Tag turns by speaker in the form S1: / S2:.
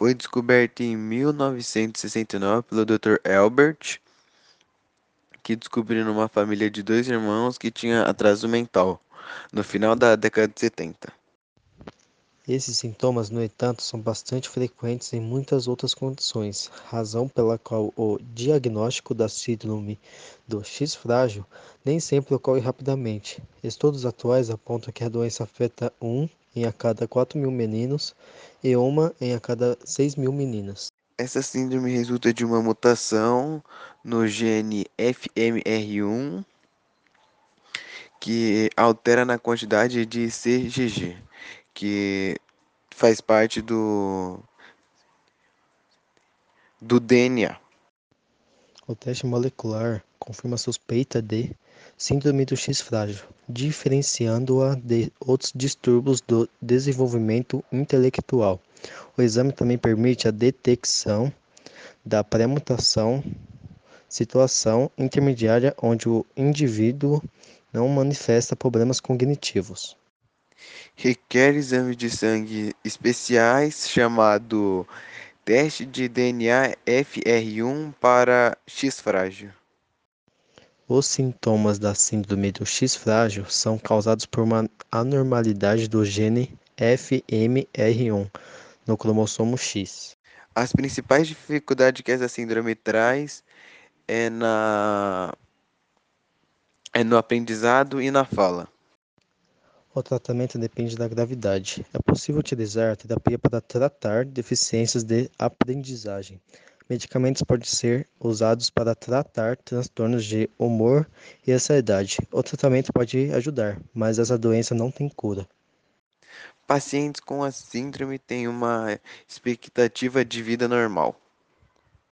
S1: Foi descoberta em 1969 pelo Dr. Albert, que descobriu numa família de dois irmãos que tinha atraso mental, no final da década de 70.
S2: Esses sintomas, no entanto, são bastante frequentes em muitas outras condições, razão pela qual o diagnóstico da síndrome do X frágil nem sempre ocorre rapidamente. Estudos atuais apontam que a doença afeta um em a cada 4 mil meninos e uma em a cada 6 mil meninas.
S1: Essa síndrome resulta de uma mutação no gene FMR1 que altera na quantidade de CGG que faz parte do do DNA.
S2: O teste molecular confirma a suspeita de síndrome do X frágil, diferenciando-a de outros distúrbios do desenvolvimento intelectual. O exame também permite a detecção da pré-mutação, situação intermediária onde o indivíduo não manifesta problemas cognitivos
S1: requer exames de sangue especiais chamado teste de DNA FR1 para X frágil.
S2: Os sintomas da síndrome do X frágil são causados por uma anormalidade do gene FMR1 no cromossomo X.
S1: As principais dificuldades que essa síndrome traz é na é no aprendizado e na fala.
S2: O tratamento depende da gravidade. É possível utilizar terapia para tratar deficiências de aprendizagem. Medicamentos podem ser usados para tratar transtornos de humor e ansiedade. O tratamento pode ajudar, mas essa doença não tem cura.
S1: Pacientes com a síndrome têm uma expectativa de vida normal.